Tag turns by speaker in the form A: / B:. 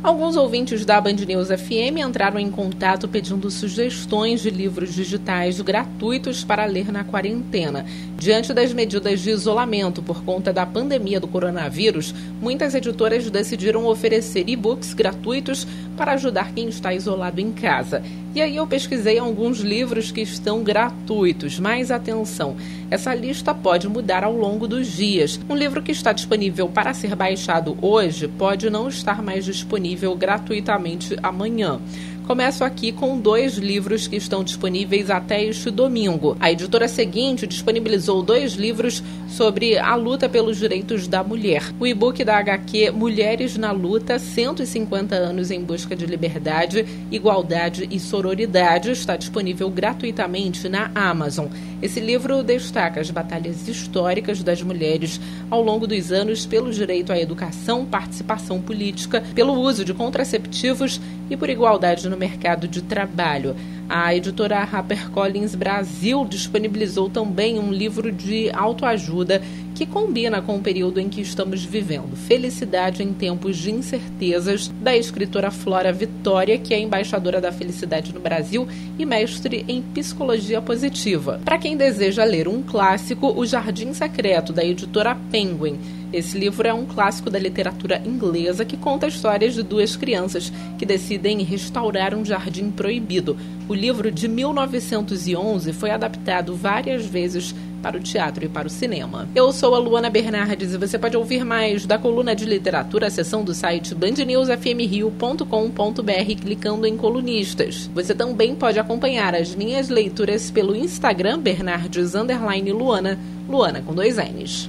A: Alguns ouvintes da Band News FM entraram em contato pedindo sugestões de livros digitais gratuitos para ler na quarentena. Diante das medidas de isolamento por conta da pandemia do coronavírus, muitas editoras decidiram oferecer e-books gratuitos para ajudar quem está isolado em casa. E aí eu pesquisei alguns livros que estão gratuitos, mas atenção, essa lista pode mudar ao longo dos dias. Um livro que está disponível para ser baixado hoje pode não estar mais disponível gratuitamente amanhã. Começo aqui com dois livros que estão disponíveis até este domingo. A editora seguinte disponibilizou dois livros sobre a luta pelos direitos da mulher. O e-book da HQ Mulheres na Luta: 150 anos em busca de liberdade, igualdade e sororidade está disponível gratuitamente na Amazon. Esse livro destaca as batalhas históricas das mulheres ao longo dos anos pelo direito à educação, participação política, pelo uso de contraceptivos e por igualdade no mercado de trabalho. A editora HarperCollins Brasil disponibilizou também um livro de autoajuda que combina com o período em que estamos vivendo. Felicidade em tempos de incertezas, da escritora Flora Vitória, que é embaixadora da felicidade no Brasil e mestre em psicologia positiva. Para quem deseja ler um clássico, O Jardim Secreto, da editora Penguin esse livro é um clássico da literatura inglesa que conta histórias de duas crianças que decidem restaurar um jardim proibido. O livro de 1911 foi adaptado várias vezes para o teatro e para o cinema. Eu sou a Luana Bernardes e você pode ouvir mais da coluna de literatura, seção do site bandnewsfmrio.com.br clicando em colunistas. Você também pode acompanhar as minhas leituras pelo Instagram Bernardes Luana, Luana com dois N's.